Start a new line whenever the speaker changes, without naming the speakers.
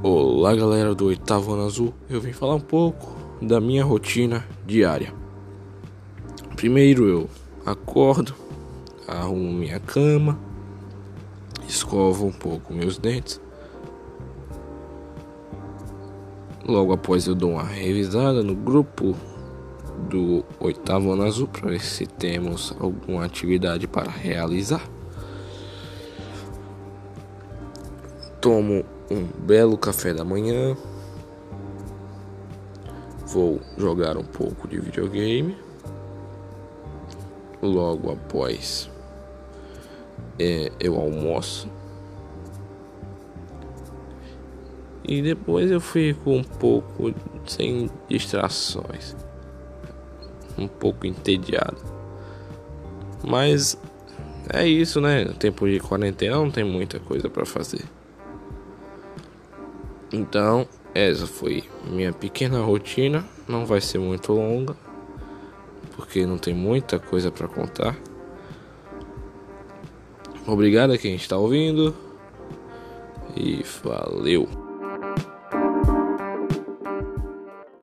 Olá galera do Oitavo Ano Azul, eu vim falar um pouco da minha rotina diária. Primeiro eu acordo, arrumo minha cama, escovo um pouco meus dentes. Logo após eu dou uma revisada no grupo do Oitavo Ano Azul para ver se temos alguma atividade para realizar. Tomo um belo café da manhã. Vou jogar um pouco de videogame. Logo após é, eu almoço. E depois eu fico um pouco sem distrações. Um pouco entediado. Mas é isso, né? No tempo de quarentena não tem muita coisa para fazer. Então, essa foi minha pequena rotina. Não vai ser muito longa, porque não tem muita coisa para contar. Obrigado a quem está ouvindo e valeu.